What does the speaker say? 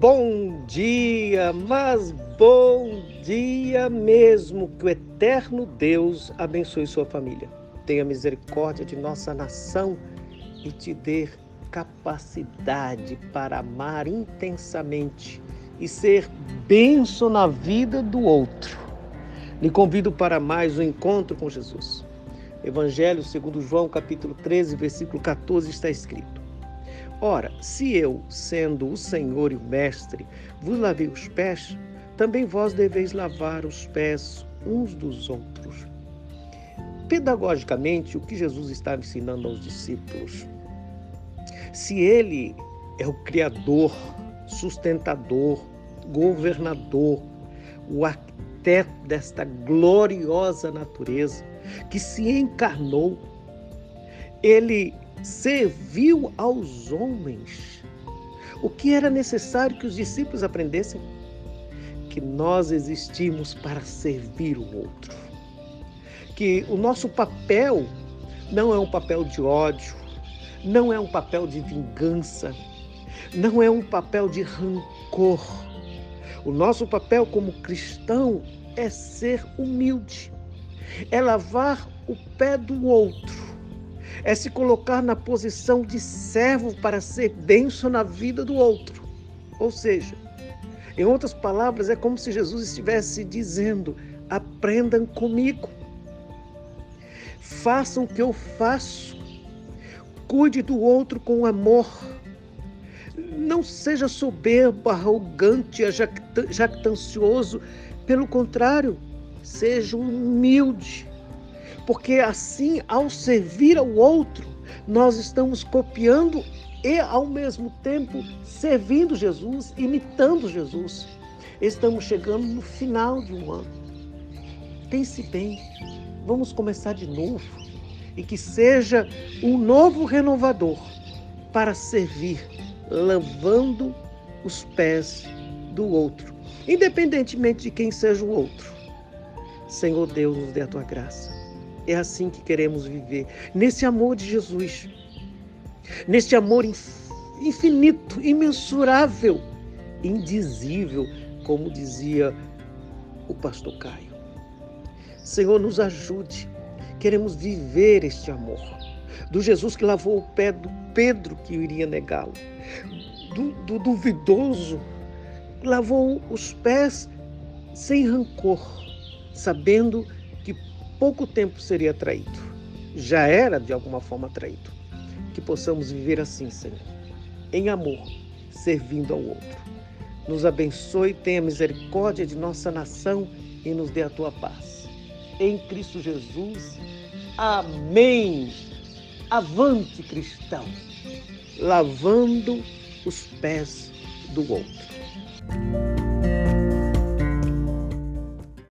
bom dia, mas bom dia mesmo. Que o eterno Deus abençoe sua família. Tenha misericórdia de nossa nação e te dê capacidade para amar intensamente e ser benção na vida do outro. Lhe convido para mais um encontro com Jesus. Evangelho segundo João, capítulo 13, versículo 14 está escrito: Ora, se eu, sendo o Senhor e o Mestre, vos lavei os pés, também vós deveis lavar os pés uns dos outros. Pedagogicamente, o que Jesus está ensinando aos discípulos? Se ele é o Criador, sustentador, governador, o arquiteto desta gloriosa natureza que se encarnou, ele serviu aos homens. O que era necessário que os discípulos aprendessem? Que nós existimos para servir o outro. Que o nosso papel não é um papel de ódio, não é um papel de vingança, não é um papel de rancor. O nosso papel como cristão é ser humilde, é lavar o pé do outro é se colocar na posição de servo para ser benção na vida do outro. Ou seja, em outras palavras, é como se Jesus estivesse dizendo: aprendam comigo, façam o que eu faço, cuide do outro com amor. Não seja soberbo, arrogante, jactancioso. Pelo contrário, seja humilde porque assim, ao servir ao outro, nós estamos copiando e, ao mesmo tempo, servindo Jesus, imitando Jesus. Estamos chegando no final de um ano. Pense bem, vamos começar de novo e que seja um novo renovador para servir, lavando os pés do outro, independentemente de quem seja o outro. Senhor Deus, nos dê a tua graça é assim que queremos viver, nesse amor de Jesus, nesse amor infinito, imensurável, indizível, como dizia o pastor Caio. Senhor, nos ajude. Queremos viver este amor. Do Jesus que lavou o pé do Pedro que iria negá-lo. Do, do duvidoso, lavou os pés sem rancor, sabendo que pouco tempo seria traído. Já era de alguma forma traído. Que possamos viver assim, Senhor, em amor, servindo ao outro. Nos abençoe, tenha misericórdia de nossa nação e nos dê a tua paz. Em Cristo Jesus. Amém. Avante, cristão, lavando os pés do outro.